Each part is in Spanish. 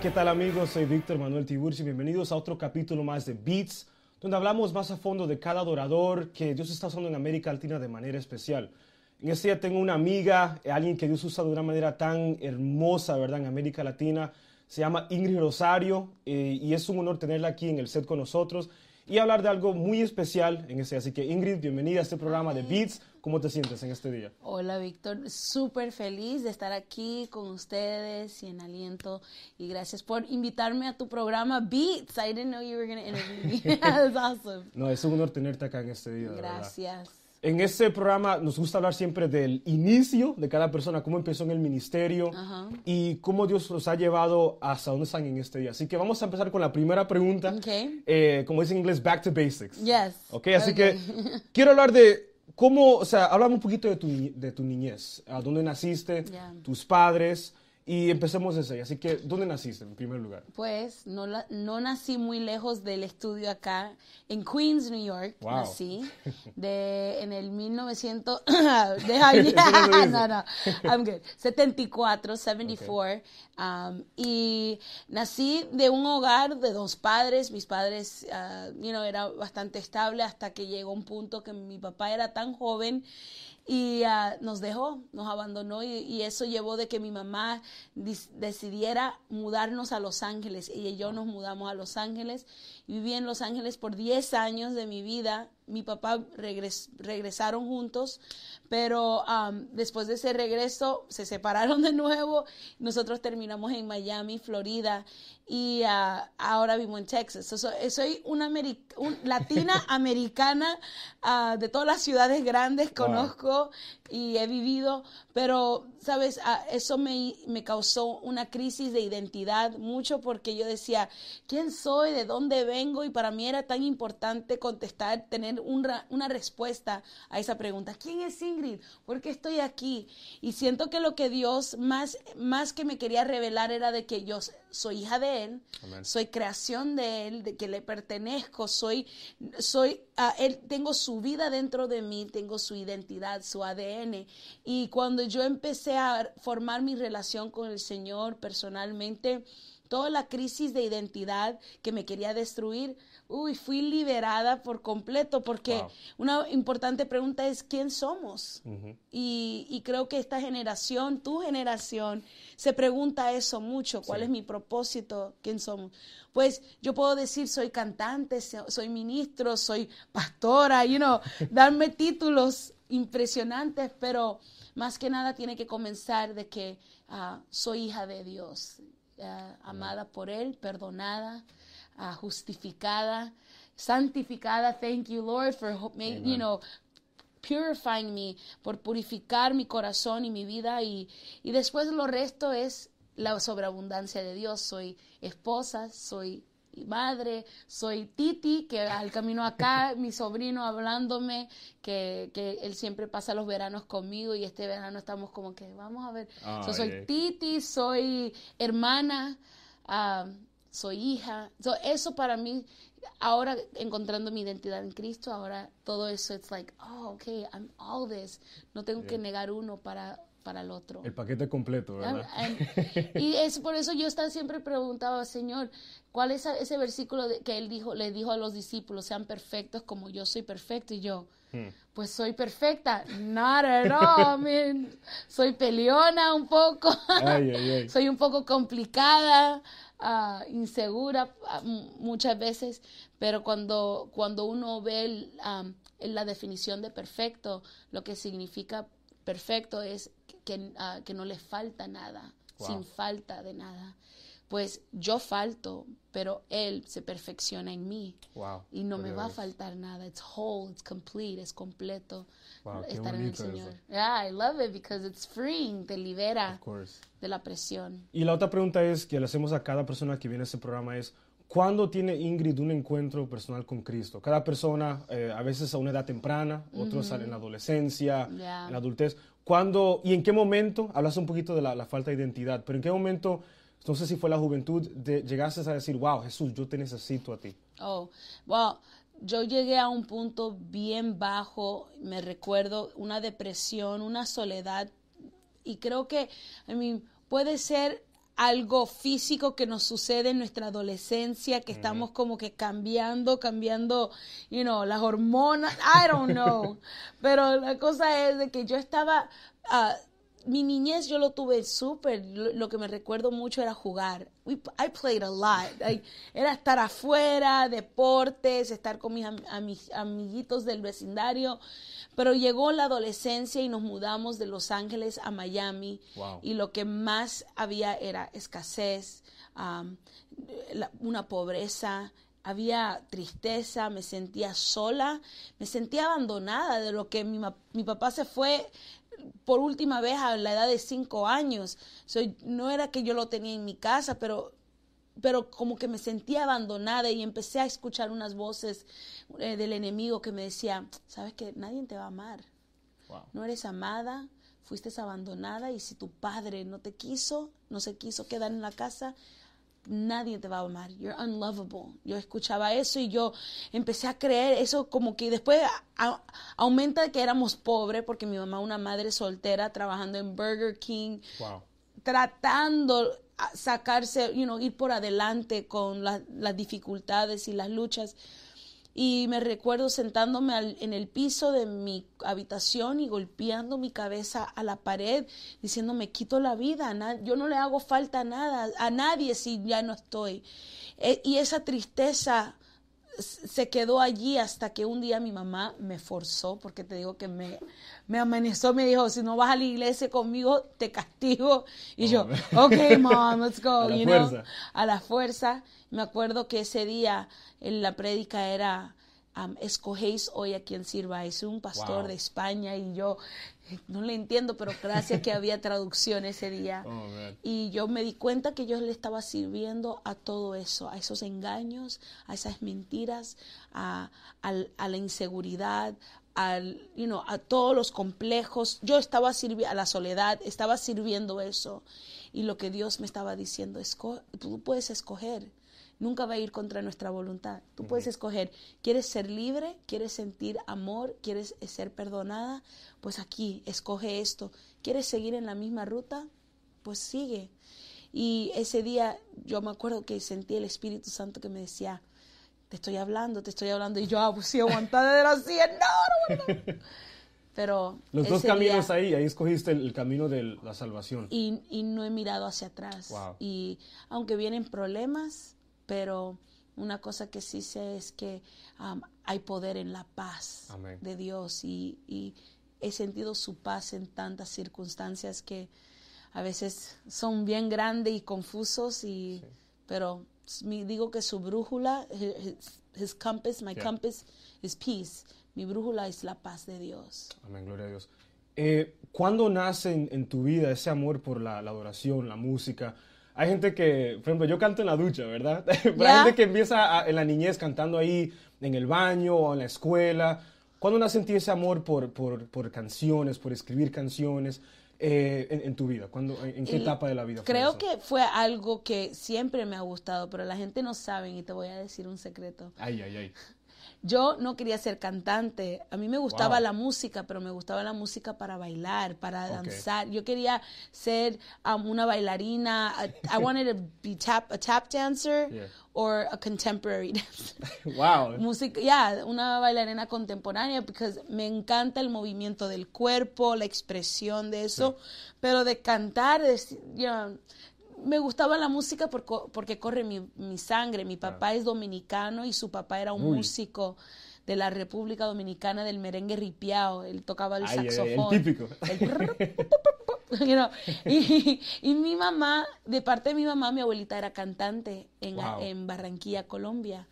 ¿Qué tal amigos? Soy Víctor Manuel Tiburcio y bienvenidos a otro capítulo más de Beats, donde hablamos más a fondo de cada adorador que Dios está usando en América Latina de manera especial. En este día tengo una amiga, eh, alguien que Dios usa de una manera tan hermosa, ¿verdad? En América Latina. Se llama Ingrid Rosario eh, y es un honor tenerla aquí en el set con nosotros y hablar de algo muy especial en este. Así que Ingrid, bienvenida a este programa de Beats. ¿Cómo te sientes en este día? Hola Víctor, súper feliz de estar aquí con ustedes y en aliento y gracias por invitarme a tu programa Beats. I didn't know you were going to interview me. That's awesome. No, es un honor tenerte acá en este día. Gracias. En este programa nos gusta hablar siempre del inicio de cada persona, cómo empezó en el ministerio y cómo Dios los ha llevado hasta donde están en este día. Así que vamos a empezar con la primera pregunta. Ok. Eh, como dicen en inglés, back to basics. Yes. Ok, así que quiero hablar de cómo, o sea, háblame un poquito de tu, de tu niñez. ¿A dónde naciste? Tus padres. Y empecemos desde ahí. Así que, ¿dónde naciste en primer lugar? Pues no, la- no nací muy lejos del estudio acá, en Queens, New York. Wow. Nací de, en el 1900. deja ahí. Eso no no, no, I'm good. 74, 74. um, y nací de un hogar de dos padres. Mis padres, uh, you know, era bastante estable hasta que llegó un punto que mi papá era tan joven y ah, nos dejó, nos abandonó y, y eso llevó de que mi mamá decidiera mudarnos a Los Ángeles. Ella y yo nos mudamos a Los Ángeles viví en Los Ángeles por 10 años de mi vida. Mi papá regres- regresaron juntos, pero am, después de ese regreso se separaron de nuevo. Nosotros terminamos en Miami, Florida y ah, ahora vivo en Texas. So- so- soy una ameri- un- latina americana ah, de todas las ciudades grandes, Wow. conozco y he vivido, pero, ¿sabes? Ah, eso me, me causó una crisis de identidad mucho porque yo decía, ¿quién soy? ¿De dónde vengo? Y para mí era tan importante contestar, tener un una respuesta a esa pregunta. ¿Quién es Ingrid? ¿Por qué estoy aquí? Y siento que lo que Dios más, más que me quería revelar era de que yo soy hija de Él, soy creación de Él, de que le pertenezco, soy, soy, a Él, tengo su vida dentro de mí, tengo su identidad, su ADN. Y cuando yo empecé a formar mi relación con el Señor personalmente, toda la crisis de identidad que me quería destruir, uy, fui liberada por completo, porque Wow. una importante pregunta es, ¿quién somos? Y, y creo que esta generación, tu generación, se pregunta eso mucho, ¿cuál Sí. es mi propósito? ¿Quién somos? Pues yo puedo decir, soy cantante, so- soy ministro, soy pastora, you know, darme títulos impresionantes, pero más que nada tiene que comenzar de que ah, soy hija de Dios, ah, amada por Él, perdonada, ah, justificada, santificada. Thank you, Lord, for you know purifying me, por purificar mi corazón y mi vida y, y después lo resto es la sobreabundancia de Dios. Soy esposa, soy madre, soy Titi, que al camino acá, mi sobrino hablándome, que, que él siempre pasa los veranos conmigo y este verano estamos como que, vamos a ver, So, soy yeah. Titi, soy hermana, ah, soy hija. So, eso para mí ahora encontrando mi identidad en Cristo, ahora todo eso, it's like, oh, okay, I'm all this. No tengo que negar uno para, para el otro. El paquete completo, ¿verdad? And- y es por eso yo estaba siempre preguntaba, Señor, ¿cuál es ese versículo que él dijo, le dijo a los discípulos, sean perfectos como yo soy perfecto? Y yo, pues soy perfecta. Not at all. Soy peleona un poco. Ay, ay, ay. soy un poco complicada, ah, insegura ah, muchas veces, pero cuando, cuando uno ve el, la definición de perfecto, lo que significa perfecto es que, ah, que no le falta nada, Wow. sin falta de nada. Pues yo falto, pero Él se perfecciona en mí. Wow, Y no me va a faltar nada. It's whole, it's complete, es completo. Wow, estar en el eso. Señor. Yeah, I love it because it's freeing, te libera Of course. de la presión. Y la otra pregunta es que le hacemos a cada persona que viene a este programa es, ¿cuándo tiene Ingrid un encuentro personal con Cristo? Cada persona, eh, a veces a una edad temprana, otros en la adolescencia, Yeah. en la adultez. ¿Cuándo y en qué momento, hablas un poquito de la, la falta de identidad, pero en qué momento, no sé si fue la juventud, de, llegaste a decir, wow, Jesús, yo te necesito a ti? Oh, well, yo llegué a un punto bien bajo, me recuerdo, una depresión, una soledad, y creo que, I mean, puede ser algo físico que nos sucede en nuestra adolescencia, que estamos como que cambiando, cambiando, you know, las hormonas, I don't know. Pero la cosa es de que yo estaba, ah, mi niñez yo lo tuve súper, lo, lo que me recuerdo mucho era jugar. We, I played a lot. I- era estar afuera, deportes, estar con mis, am- a mis amiguitos del vecindario. Pero llegó la adolescencia y nos mudamos de Los Ángeles a Miami. Wow. Y lo que más había era escasez, um, la- una pobreza, había tristeza, me sentía sola, me sentía abandonada de lo que mi, mi papá se fue por última vez a la edad de cinco años. So, no era que yo lo tenía en mi casa, pero, pero como que me sentía abandonada y empecé a escuchar unas voces eh, del enemigo que me decía, sabes que nadie te va a amar Wow. no eres amada, fuiste abandonada y si tu padre no te quiso, no se quiso quedar en la casa, nadie te va a amar. You're unlovable. Yo escuchaba eso y yo empecé a creer eso como que después a- aumenta que éramos pobres porque mi mamá una madre soltera trabajando en Burger King Wow. tratando sacarse, you know, ir por adelante con la- las dificultades y las luchas. Y me recuerdo sentándome en el piso de mi habitación y golpeando mi cabeza a la pared, diciendo, me quito la vida, yo no le hago falta a nada, a nadie si ya no estoy. Eh, y esa tristeza se quedó allí hasta que un día mi mamá me forzó, porque te digo que me, me amenazó, me dijo, si no vas a la iglesia conmigo, te castigo. Y yo, ok, mom, let's go, A la you know, fuerza. a la fuerza. Me acuerdo que ese día en la prédica era, um, escogéis hoy a quien sirva. Es un pastor Wow. de España y yo eh, no le entiendo, pero gracias que había traducción ese día. Oh. Y yo me di cuenta que yo le estaba sirviendo a todo eso, a esos engaños, a esas mentiras, a, la inseguridad, al, you know, a todos los complejos. Yo estaba sirviendo a la soledad, estaba sirviendo eso. Y lo que Dios me estaba diciendo, tú puedes escoger. Nunca va a ir contra nuestra voluntad. Tú puedes escoger, ¿quieres ser libre? ¿Quieres sentir amor? ¿Quieres ser perdonada? Pues aquí, escoge esto. ¿Quieres seguir en la misma ruta? Pues sigue. Y ese día yo me acuerdo que sentí el Espíritu Santo que me decía, te estoy hablando, te estoy hablando. Y yo, ah, pues sí, aguantada de la silla, no, no, no. Pero Los dos caminos día- ahí, ahí escogiste el, el camino de la salvación. y, y no he mirado hacia atrás. Wow. Y aunque vienen problemas, pero una cosa que sí sé es que um, hay poder en la paz Amén. de Dios y, y he sentido su paz en tantas circunstancias que a veces son bien grandes y confusos y pero mi- digo que su brújula his, his compass my Yeah. compass is peace mi brújula es la paz de Dios Amén, gloria a Dios. Eh, ¿Cuándo nace en, en tu vida ese amor por la, la adoración, la música? Hay gente que, por ejemplo, yo canto en la ducha, ¿verdad? Pero hay Ya. gente que empieza a- en la niñez cantando ahí en el baño o en la escuela. ¿Cuándo ti ese amor por, por, por canciones, por escribir canciones? eh, en, en tu vida? ¿Cuándo, en, qué etapa de la vida? fue Creo eso? que fue algo que siempre me ha gustado, pero la gente no sabe y te voy a decir un secreto. Ay, ay, ay. Yo no quería ser cantante. A mí me gustaba Wow. la música, pero me gustaba la música para bailar, para danzar. Yo quería ser um, una bailarina. I, I wanted to be tap, a tap dancer Yeah. or a contemporary dancer. Wow. Música, ya, una bailarina contemporánea, porque me encanta el movimiento del cuerpo, la expresión de eso, pero de cantar, de, you know, me gustaba la música porque corre mi, mi sangre. Mi papá es dominicano y su papá era un Uy. músico de la República Dominicana del merengue ripiao. Él tocaba el Ay, saxofón. típico. El you know, y, y mi mamá, de parte de mi mamá, mi abuelita era cantante en, Wow. en Barranquilla, Colombia.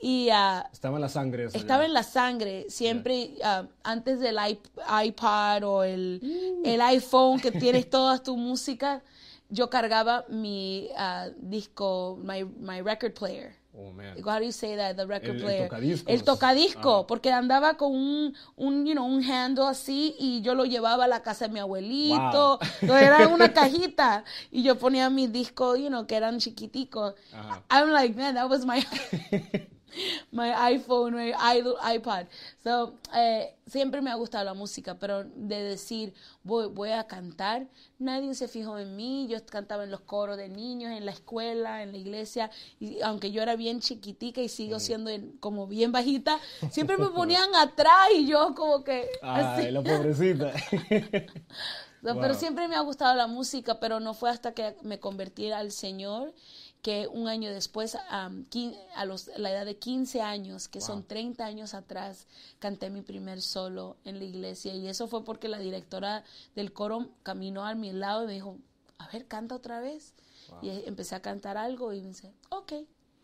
Y ah, Estaba en la sangre eso. estaba ya. en la sangre, siempre ah, antes del iP- iPad o el, Mm. el iPhone que tienes toda tu música, yo cargaba mi ah, disco, my, my record player. Oh, man. How do you say that? The record El- el player. El tocadisco, Ajá. porque andaba con un, un, you know, un handle así y yo lo llevaba a la casa de mi abuelito. Wow. Era una cajita y yo ponía mis discos, you know, que eran chiquiticos. I'm like, man, that was my my iPhone, my i- iPod. So, eh, siempre me ha gustado la música, pero de decir, voy, voy a cantar, nadie se fijó en mí. Yo cantaba en los coros de niños, en la escuela, en la iglesia, y aunque yo era bien chiquitica y sigo siendo en- como bien bajita, siempre me ponían atrás y yo como que así. Ay, la pobrecita. Wow. Pero siempre me ha gustado la música, pero no fue hasta que me convertí al Señor que un año después, a los, la edad de 15 años, que son 30 años atrás, canté mi primer solo en la iglesia. Y eso fue porque la directora del coro caminó a mi lado y me dijo, a ver, canta otra vez. Y empecé a cantar algo y me dice, ok.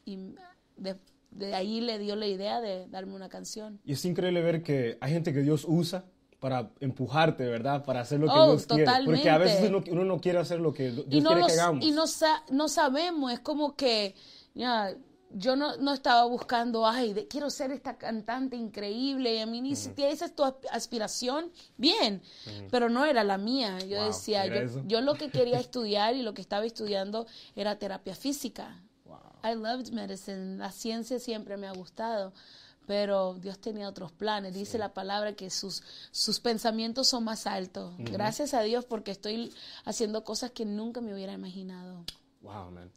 Y de, de ahí le dio la idea de darme una canción. Y es increíble ver que hay gente que Dios usa para empujarte, ¿verdad? Para hacer lo que Oh, Dios quiere. Porque a veces totalmente. uno, uno no quiere hacer lo que Dios y no, quiere los- que hagamos. y no, sa- no sabemos, es como que ya, yo no, no estaba buscando, ay, de- quiero ser esta cantante increíble, y a mí ni siquiera esa es tu asp- aspiración, bien, pero no era la mía. Yo Wow, decía, yo, yo lo que quería estudiar y lo que estaba estudiando era terapia física. I loved medicine, la ciencia siempre me ha gustado. Pero Dios tenía otros planes. Dice la palabra que sus, sus pensamientos son más altos. Gracias a Dios porque estoy haciendo cosas que nunca me hubiera imaginado. Wow, man.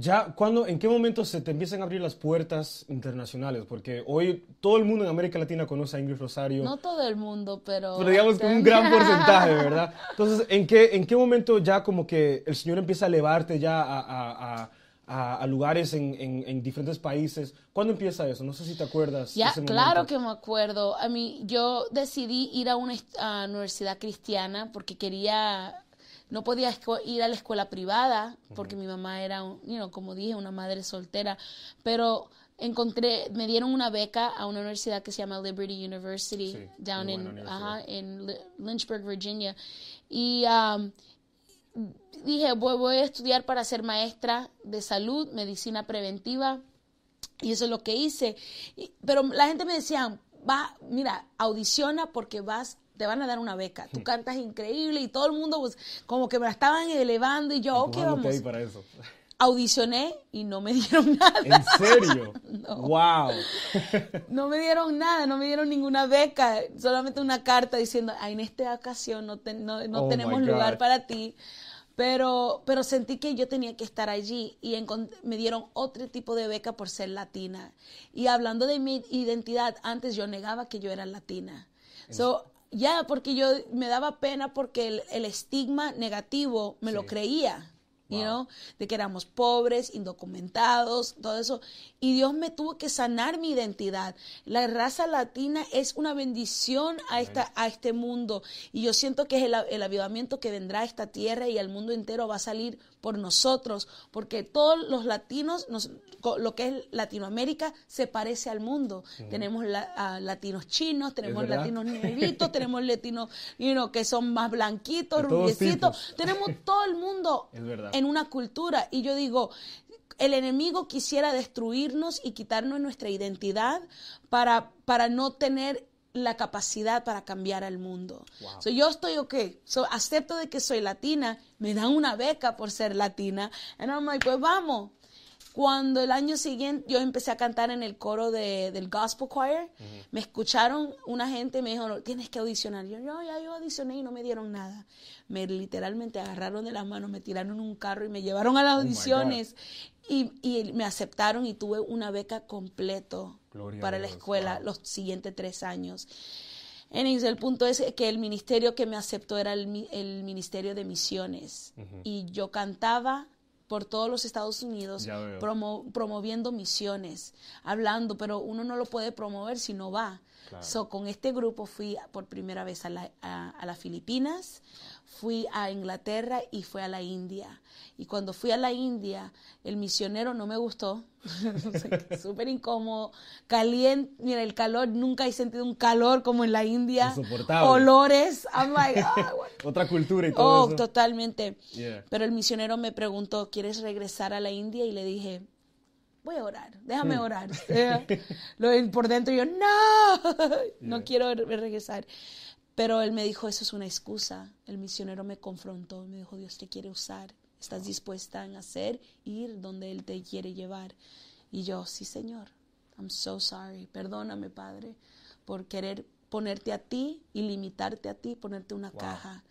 Ya, cuando, ¿en qué momento se te empiezan a abrir las puertas internacionales? Porque hoy todo el mundo en América Latina conoce a Ingrid Rosario. No todo el mundo, pero... pero digamos que un gran porcentaje, ¿verdad? Entonces, ¿en qué, ¿en qué momento ya como que el Señor empieza a elevarte ya a, a- a- a- a lugares en, en- en diferentes países? ¿Cuándo empieza eso? No sé si te acuerdas. Ya, ese claro que me acuerdo. A mí, yo decidí ir a una a universidad cristiana porque quería, no podía ir a la escuela privada porque mi mamá era, you know, como dije, una madre soltera. Pero encontré, me dieron una beca a una universidad que se llama Liberty University, Sí, down in, universidad. ajá, en Lynchburg, Virginia. Y um, dije, voy, voy a estudiar para ser maestra de salud, medicina preventiva. Y eso es lo que hice. Y- pero la gente me decía, va, mira, audiciona porque vas, te van a dar una beca. Tú cantas increíble y todo el mundo pues, como que me la estaban elevando y yo, ok, Empujándote vamos. para eso. Audicioné y no me dieron nada. ¿En serio? Wow. No me dieron nada, no me dieron ninguna beca, solamente una carta diciendo, "Ay, en esta ocasión no, te- no, no Oh, tenemos lugar para ti. Pero, pero sentí que yo tenía que estar allí y me dieron otro tipo de beca por ser latina. Y hablando de mi identidad, antes yo negaba que yo era latina. So, ya, porque yo me daba pena porque el, el estigma negativo me lo Sí. You know, de que éramos pobres, indocumentados, todo eso. Y Dios me tuvo que sanar mi identidad. La raza latina es una bendición a, esta, a este mundo. Y yo siento que es el, el avivamiento que vendrá a esta tierra y el mundo entero va a salir por nosotros, porque todos los latinos, nos- lo que es Latinoamérica, se parece al mundo. Tenemos la- a latinos chinos, tenemos latinos negritos, tenemos latinos you know, que son más blanquitos, rubiecitos. Tenemos todo el mundo en una cultura. Y yo digo, el enemigo quisiera destruirnos y quitarnos nuestra identidad para, para no tener la capacidad para cambiar al mundo. So, yo estoy ok, so, acepto de que soy latina, me dan una beca por ser latina, and I'm like, pues vamos. Cuando el año siguiente yo empecé a cantar en el coro de, del Gospel Choir, me escucharon una gente me dijo, tienes que audicionar. Yo, no, ya yo audicioné y no me dieron nada. Me literalmente agarraron de las manos, me tiraron en un carro y me llevaron a las audiciones. y, y me aceptaron y tuve una beca completo Gloria para la escuela wow. los siguientes tres años. El punto es que el ministerio que me aceptó era el, el ministerio de misiones. Y yo cantaba por todos los Estados Unidos promo- promoviendo misiones, hablando, pero uno no lo puede promover si no va. So, con este grupo fui por primera vez a, la- a- a las Filipinas, fui a Inglaterra y fui a la India. Y cuando fui a la India, el misionero no me gustó, súper incómodo, caliente, mira, el calor, nunca he sentido un calor como en la India. Insoportable. Olores, like, ah, what- Otra cultura y todo Oh, eso. totalmente. Yeah. Pero el misionero me preguntó, ¿quieres regresar a la India? Y le dije, voy a orar, déjame Hmm. orar. Eh, lo- por dentro yo, no, no quiero re- regresar. Pero él me dijo, eso es una excusa. El misionero me confrontó, me dijo, Dios te quiere usar. ¿Estás dispuesta en hacer, ir donde Él te quiere llevar? Y yo, sí, Señor. I'm so sorry. Perdóname, Padre, por querer ponerte a ti y limitarte a ti, ponerte una caja.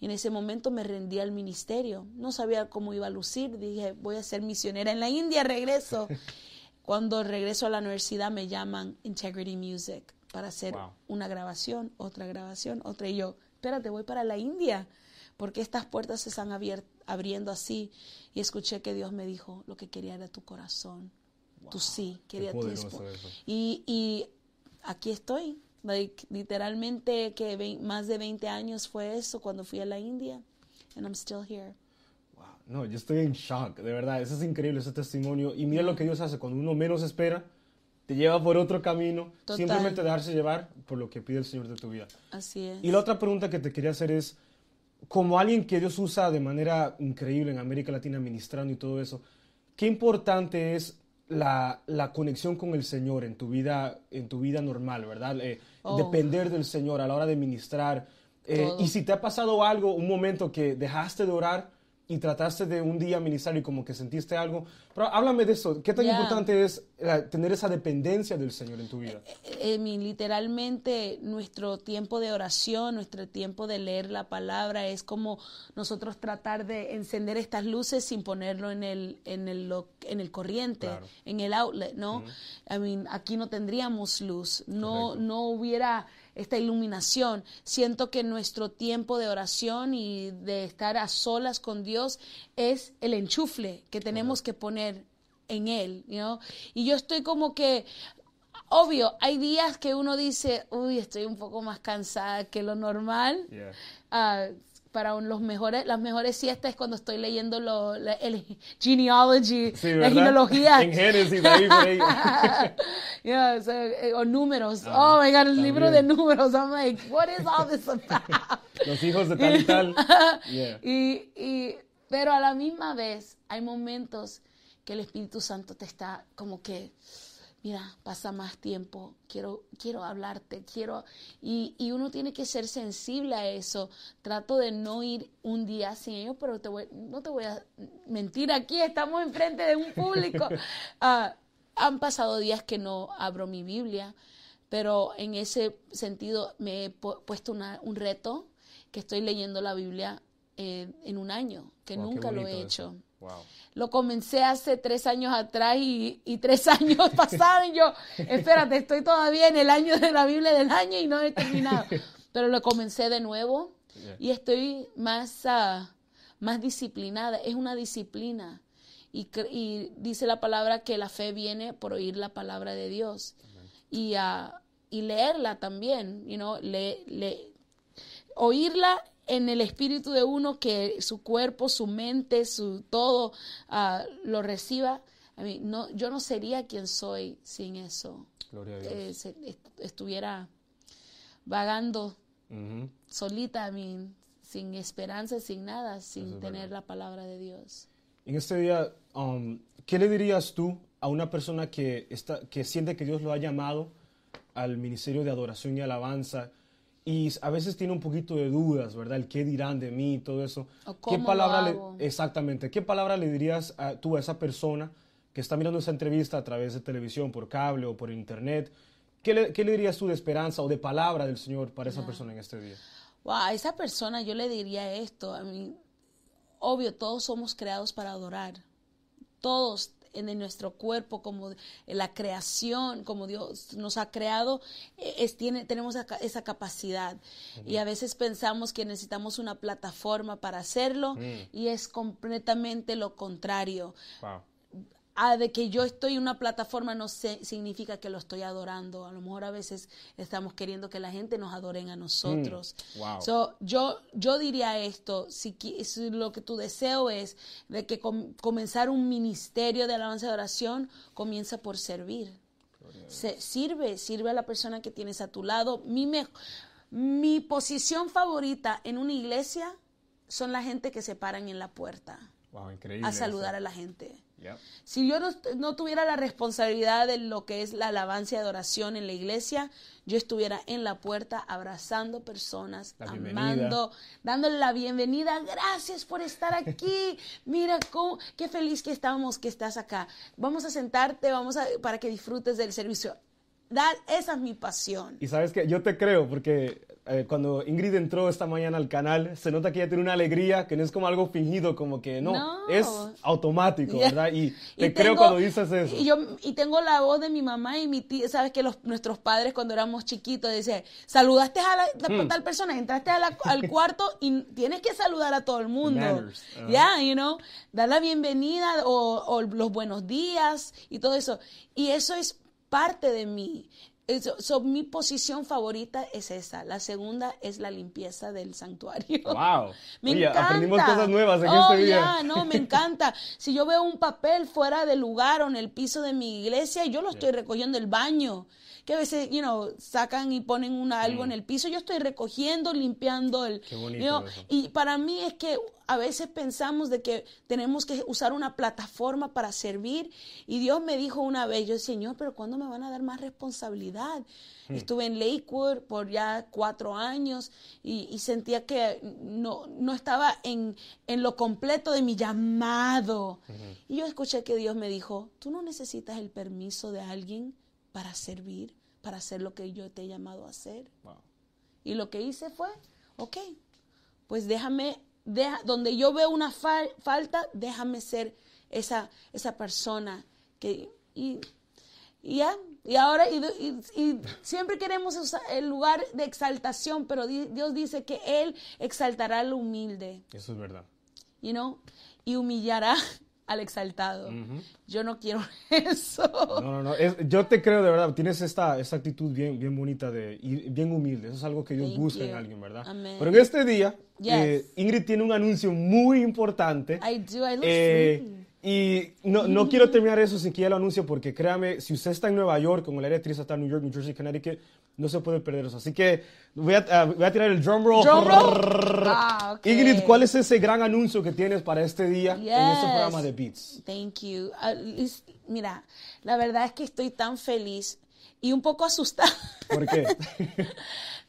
Y en ese momento me rendí al ministerio. No sabía cómo iba a lucir. Dije, voy a ser misionera en la India, regreso. Cuando regreso a la universidad me llaman Integrity Music para hacer Wow. una grabación, otra grabación, otra. Y yo, espérate, voy para la India. Porque estas puertas se están abriendo así. Y escuché que Dios me dijo, lo que quería era tu corazón. Tu sí, quería tu y, y aquí estoy. Like, literalmente que vein- más de 20 años fue eso cuando fui a la India. And I'm still here. Wow. No, yo estoy en shock, de verdad. Eso es increíble, ese testimonio. Y mira lo que Dios hace cuando uno menos espera, te lleva por otro camino. Total. Simplemente dejarse llevar por lo que pide el Señor de tu vida. Así es. Y la otra pregunta que te quería hacer es, como alguien que Dios usa de manera increíble en América Latina, ministrando y todo eso, ¿qué importante es la, la conexión con el Señor en tu vida, en tu vida normal, verdad? Eh, Oh. Depender del Señor a la hora de ministrar. Eh, y si te ha pasado algo, un momento que dejaste de orar y trataste de un día ministrar y como que sentiste algo, pero háblame de eso. ¿Qué tan Ya. importante es eh, tener esa dependencia del Señor en tu vida? Eh, mi- literalmente nuestro tiempo de oración, nuestro tiempo de leer la palabra es como nosotros tratar de encender estas luces sin ponerlo en el en el en el corriente, Claro. en el outlet, ¿no? I mean, aquí no tendríamos luz, no no hubiera esta iluminación. Siento que nuestro tiempo de oración y de estar a solas con Dios es el enchufle que tenemos que poner en él, know? Y yo estoy como que Obvio, hay días que uno dice, uy, estoy un poco más cansada que lo normal. Yeah. Ah, para los mejores, las mejores siestas es cuando estoy leyendo lo, la- el genealogy, Sí, la genealogía. En Génesis, ahí por ahí. Yeah, so, eh, o números. oh my God, el libro de números. I'm like, what is all this about? Los hijos de tal y tal. Yeah. y, y- pero a la misma vez hay momentos que el Espíritu Santo te está como que, mira, pasa más tiempo, quiero, quiero hablarte, quiero, y, y uno tiene que ser sensible a eso. Trato de no ir un día sin ellos, pero te voy- no te voy a mentir aquí, estamos enfrente de un público. Ah, han pasado días que no abro mi Biblia, pero en ese sentido me he pu- puesto una- un reto que estoy leyendo la Biblia eh, en un año, que Wow, nunca lo he hecho. eso. Wow. Lo comencé hace tres años atrás y, y tres años pasaron y yo, espérate, estoy todavía en el año de la Biblia del año y no he terminado. Pero lo comencé de nuevo Yeah. y estoy más, ah, más disciplinada. Es una disciplina. Y, y dice la palabra que la fe viene por oír la palabra de Dios. Y, ah, y leerla también, you know, le, le- oírla en el espíritu de uno, que su cuerpo, su mente, su todo ah, lo reciba. I mean, no, yo no sería quien soy sin eso. Gloria a Dios. Eh, se- est- estuviera vagando solita, I mean, sin esperanza, sin nada, sin es tener verdad. la palabra de Dios. En este día, um, ¿qué le dirías tú a una persona que, está, que siente que Dios lo ha llamado, al ministerio de adoración y alabanza y a veces tiene un poquito de dudas, ¿verdad? El qué dirán de mí y todo eso. O ¿Qué cómo lo palabra hago. le, exactamente, qué palabra le dirías a, tú a esa persona que está mirando esa entrevista a través de televisión, por cable o por internet? ¿Qué le, qué le dirías tú de esperanza o de palabra del Señor para esa persona en este día? Wow, a esa persona yo le diría esto. A mí, obvio, todos somos creados para adorar. Todos en nuestro cuerpo, como la creación, como Dios nos ha creado, eh, es, tiene, tenemos esa, esa capacidad. Y a veces pensamos que necesitamos una plataforma para hacerlo y es completamente lo contrario. Wow. Ah, de que yo estoy en una plataforma no sé- significa que lo estoy adorando. A lo mejor a veces estamos queriendo que la gente nos adoren a nosotros. Mm, wow. So, yo, yo diría esto, si, lo que tu deseo es de que com- comenzar un ministerio de alabanza y oración, comienza por servir. Se- sirve, sirve a la persona que tienes a tu lado. Mi, me- mi posición favorita en una iglesia son la gente que se paran en la puerta Wow, a saludar a la gente. Yep. Si yo no, no tuviera la responsabilidad de lo que es la alabanza y adoración en la iglesia, yo estuviera en la puerta abrazando personas, amando, dándole la bienvenida. Gracias por estar aquí. Mira cómo, qué feliz que estamos que estás acá. Vamos a sentarte, vamos a para que disfrutes del servicio. That- esa es mi pasión. Y sabes que yo te creo, porque eh, cuando Ingrid entró esta mañana al canal, se nota que ella tiene una alegría que no es como algo fingido, como que no, No. es automático, Yeah. ¿verdad? Y te Y creo tengo- cuando dices eso. Y, yo, y tengo la voz de mi mamá y mi tía. Sabes que los, nuestros padres, cuando éramos chiquitos, decían: saludaste a la, Hmm. tal persona, entraste a la- al cuarto y tienes que saludar a todo el mundo. Manners, Ya, ajá. you know, dar la bienvenida o, o los buenos días y todo eso. Y eso es parte de mí. Eso- so, mi posición favorita es esa. La segunda es la limpieza del santuario. Wow. Me Oye, encanta. aprendimos cosas nuevas en oh, este día. no, me encanta. Si yo veo un papel fuera de lugar o en el piso de mi iglesia, yo lo estoy recogiendo del baño. Que a veces, you know, sacan y ponen una, algo en el piso. Yo estoy recogiendo, limpiando el. Mm. Qué bonito you know, eso. y para mí es que a veces pensamos de que tenemos que usar una plataforma para servir. Y Dios me dijo una vez, yo, Señor, pero ¿cuándo me van a dar más responsabilidad? Hmm. Estuve en Lakewood por ya cuatro años y, y sentía que no, no estaba en, en lo completo de mi llamado. Y yo escuché que Dios me dijo, tú no necesitas el permiso de alguien para servir, para hacer lo que yo te he llamado a hacer. Wow. Y lo que hice fue, ok, pues déjame, deja, donde yo veo una fal- falta, déjame ser esa, esa persona que... Y, y ya, y ahora, y, y- y siempre queremos usar el lugar de exaltación, pero di- Dios dice que Él exaltará al humilde, Eso es verdad. you know, y humillará al exaltado. Yo no quiero eso. No, no, no. es- yo te creo de verdad. Tienes esta, esta actitud bien, bien bonita de, y bien humilde. Eso es algo que Dios Thank busca en alguien, ¿verdad? Amen. Pero en este día, Yes. eh, Ingrid tiene un anuncio muy importante. I do, I look Eh. Y no, no quiero terminar eso sin que ya lo anuncie, porque créame, si usted está en Nueva York, como el área actriz está en New York, New Jersey, Connecticut, no se puede perder eso. Así que voy a, ah, voy a tirar el drum roll. Drum roll. Ah. Ingrid, ¿cuál es ese gran anuncio que tienes para este día en este programa de Beats? Thank you. Liz, mira, la verdad es que estoy tan feliz y un poco asustada. ¿Por qué?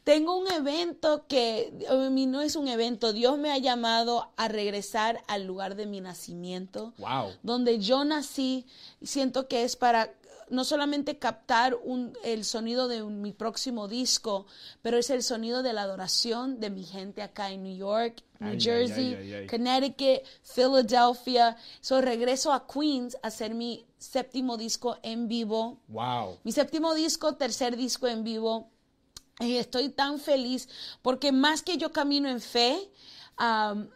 Tengo un evento que mí no es un evento. Dios me ha llamado a regresar al lugar de mi nacimiento. Wow. Donde yo nací. Siento que es para no solamente captar un- el sonido de un- mi próximo disco, pero es el sonido de la adoración de mi gente acá en New York, New Ay, Jersey, ay, ay, ay. Connecticut, Philadelphia. So regreso a Queens a hacer mi séptimo disco en vivo. Wow. Mi séptimo disco, tercer disco en vivo. Y estoy tan feliz porque más que yo camino en fe, am,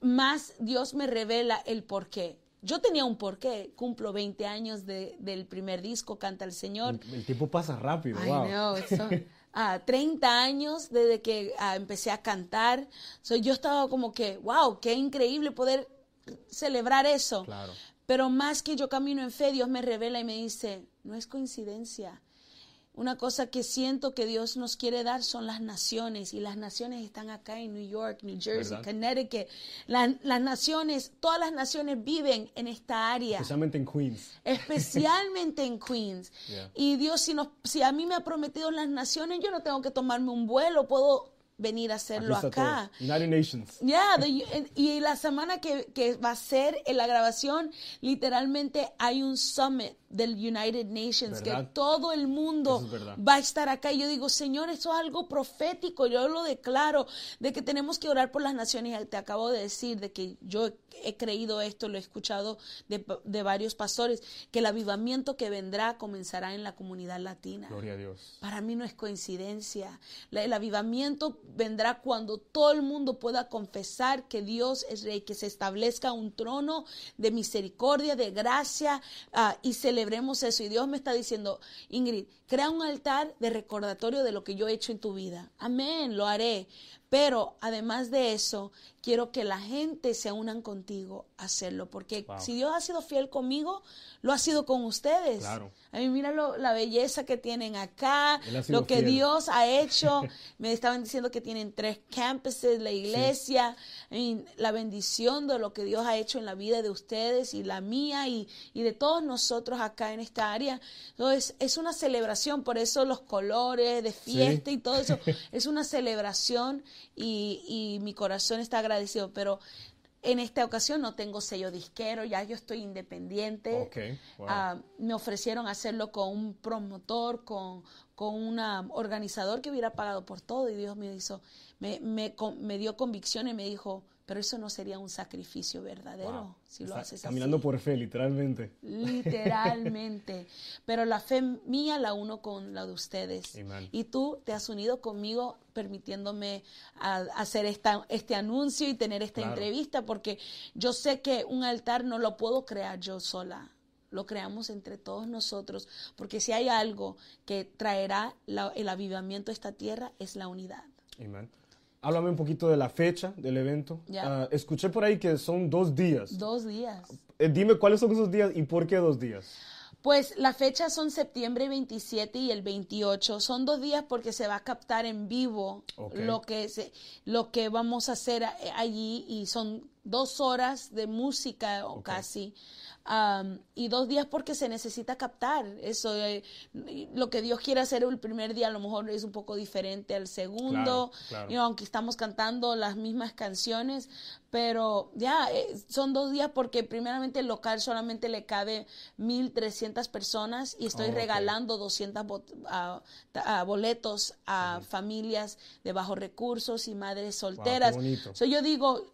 más Dios me revela el porqué. Yo tenía un porqué, cumplo 20 años de- del primer disco, Canta el Señor. El tiempo pasa rápido. I wow. know, so, ah, 30 años desde que ah, empecé a cantar. So, yo estaba como que, wow, qué increíble poder celebrar eso. Claro. Pero más que yo camino en fe, Dios me revela y me dice, no es coincidencia. Una cosa que siento que Dios nos quiere dar son las naciones y las naciones están acá en New York, New Jersey, ¿Verdad? Connecticut. La- las naciones, todas las naciones viven en esta área Especialmente en Queens. especialmente en Queens. Yeah. Y Dios, si, nos, si a mí me ha prometido las naciones, yo no tengo que tomarme un vuelo, puedo venir a hacerlo acá. United Nations. The- en- y la semana que, que va a ser en la grabación, literalmente hay un summit del United Nations, que todo el mundo es va a estar acá. Y yo digo, Señor, eso es algo profético, yo lo declaro, de que tenemos que orar por las naciones. Y Te acabo de decir de que yo he creído esto, lo he escuchado de, de varios pastores, que el avivamiento que vendrá comenzará en la comunidad latina. Gloria a Dios. Para mí no es coincidencia. La- El avivamiento vendrá cuando todo el mundo pueda confesar que Dios es rey, que se establezca un trono de misericordia, de gracia ah, y celebremos eso. Y Dios me está diciendo, Ingrid, crea un altar de recordatorio de lo que yo he hecho en tu vida. Amén, lo haré. Pero además de eso, quiero que la gente se unan contigo a hacerlo, porque Wow. si Dios ha sido fiel conmigo, lo ha sido con ustedes. Claro. A mí mira lo- la belleza que tienen acá, lo que fiel. Dios ha hecho. Me estaban diciendo que tienen tres campuses, la iglesia, la bendición de lo que Dios ha hecho en la vida de ustedes y la mía y, y de todos nosotros acá en esta área. Entonces, es una celebración, por eso los colores de fiesta y todo eso, es una celebración y, y mi corazón está agradecido, pero... En esta ocasión no tengo sello disquero, ya yo estoy independiente. Wow. Ah, me ofrecieron hacerlo con un promotor, con, con un organizador que hubiera pagado por todo y Dios me hizo, me, me, me dio convicción y me dijo, pero eso no sería un sacrificio verdadero Wow. si lo Está haces caminando así. por fe, literalmente. Literalmente. Pero la fe mía la uno con la de ustedes. Amen. Y tú te has unido conmigo permitiéndome a- hacer esta, este anuncio y tener esta Claro. entrevista porque yo sé que un altar no lo puedo crear yo sola. Lo creamos entre todos nosotros, porque si hay algo que traerá la- el avivamiento a esta tierra es la unidad. Amen. Háblame un poquito de la fecha del evento. Ah, escuché por ahí que son dos días. Dos días. Eh, dime cuáles son esos días y por qué dos días. Pues las fechas son septiembre 27 y el 28. Son dos días porque se va a captar en vivo lo, que se, lo que vamos a hacer allí y son dos horas de música o casi. Am, y dos días porque se necesita captar eso. eh, lo que Dios quiere hacer el primer día a lo mejor es un poco diferente al segundo. Claro, claro. You know, aunque estamos cantando las mismas canciones, pero ya eh, son dos días porque primeramente el local solamente le cabe 1.300 personas y estoy Oh, regalando 200 bot- ah, ta- ah, boletos a familias de bajos recursos y madres solteras. bonito. So, yo digo,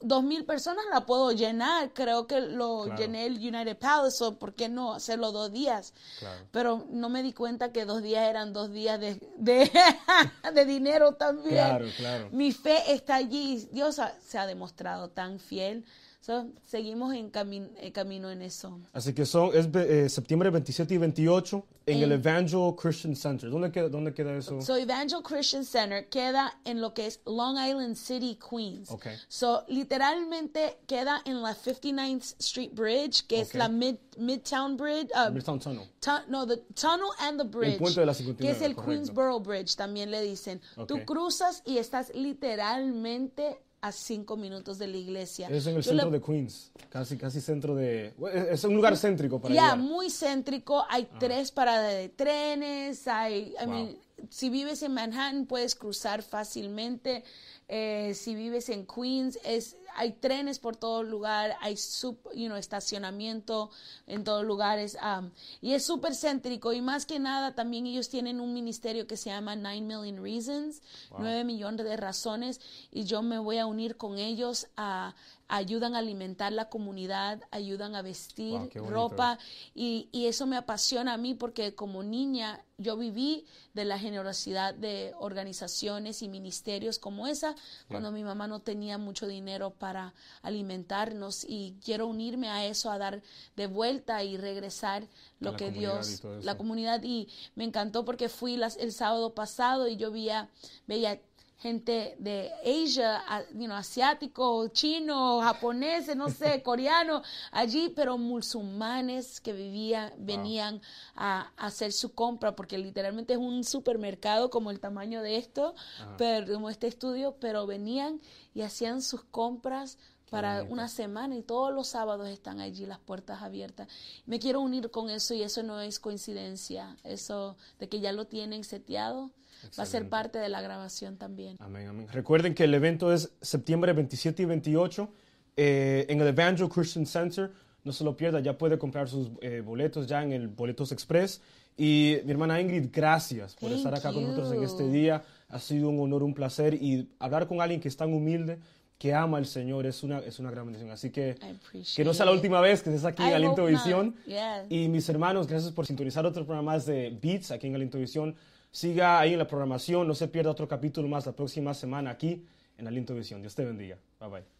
dos mil personas la puedo llenar. Creo que lo Claro. llené el United Palace, o ¿por qué no hacerlo dos días? Claro. Pero no me di cuenta que dos días eran dos días de, de, de dinero también. Claro, claro. Mi fe está allí. Dios ha- se ha demostrado tan fiel. So, seguimos en, cami- en camino en eso. Así que son es eh, septiembre 27 y 28 en En- el Evangel Christian Center. ¿Dónde queda, dónde queda eso? So Evangel Christian Center queda en lo que es Long Island City, Queens. Ok. So literalmente queda en la 59th Street Bridge, que Ok. es la mid, Midtown Bridge. uh, Midtown Tunnel. tu- no, the tunnel and the bridge. puente de la Que 59, es el correcto. Queensboro Bridge, también le dicen. Tú Ok. cruzas y estás literalmente a cinco minutos de la iglesia. Es en el Yo centro de Queens. Casi, casi centro de... Es un lugar céntrico para Ya, muy céntrico. Hay tres paradas de trenes. Hay, I Wow. mean, si vives en Manhattan puedes cruzar fácilmente. Eh, si vives en Queens, es, hay trenes por todo lugar. Hay sub, you know, estacionamiento en todos lugares. um, y es súper céntrico. Y más que nada, también ellos tienen un ministerio que se llama Nine Million Reasons, nueve millones de razones. Y yo me voy a unir con ellos a ayudan a alimentar la comunidad, ayudan a vestir Wow, ropa y, y eso me apasiona a mí porque como niña yo viví de la generosidad de organizaciones y ministerios como esa cuando mi mamá no tenía mucho dinero para alimentarnos y quiero unirme a eso, a dar de vuelta y regresar lo la que Dios, la comunidad. Y me encantó porque fui las- el sábado pasado y yo veía, veía gente de Asia, you know, asiático, chino, japoneses, no sé, coreano, allí, pero musulmanes que vivían, venían a, a hacer su compra, porque literalmente es un supermercado como el tamaño de esto, pero como este estudio, pero venían y hacían sus compras para una semana y todos los sábados están allí las puertas abiertas. Me quiero unir con eso y eso no es coincidencia, eso de que ya lo tienen seteado va a ser parte de la grabación también. Amén, amén. Recuerden que el evento es septiembre 27 y 28 eh, en el Evangel Christian Center. No se lo pierda, ya puede comprar sus eh, boletos ya en el Boletos Express. Y mi hermana Ingrid, gracias por Thank estar acá con nosotros en you. este día. Ha sido un honor, un placer. Y hablar con alguien que es tan humilde, que ama al Señor, es una, es una gran bendición. Así que que no sea la última vez que estés aquí en Aliento. Visión. Yes. Y mis hermanos, gracias por sintonizar otro programa más de Beats aquí en Aliento Visión. Siga ahí en la programación, no se pierda otro capítulo más la próxima semana aquí en Aliento Visión. Dios te bendiga. Bye bye.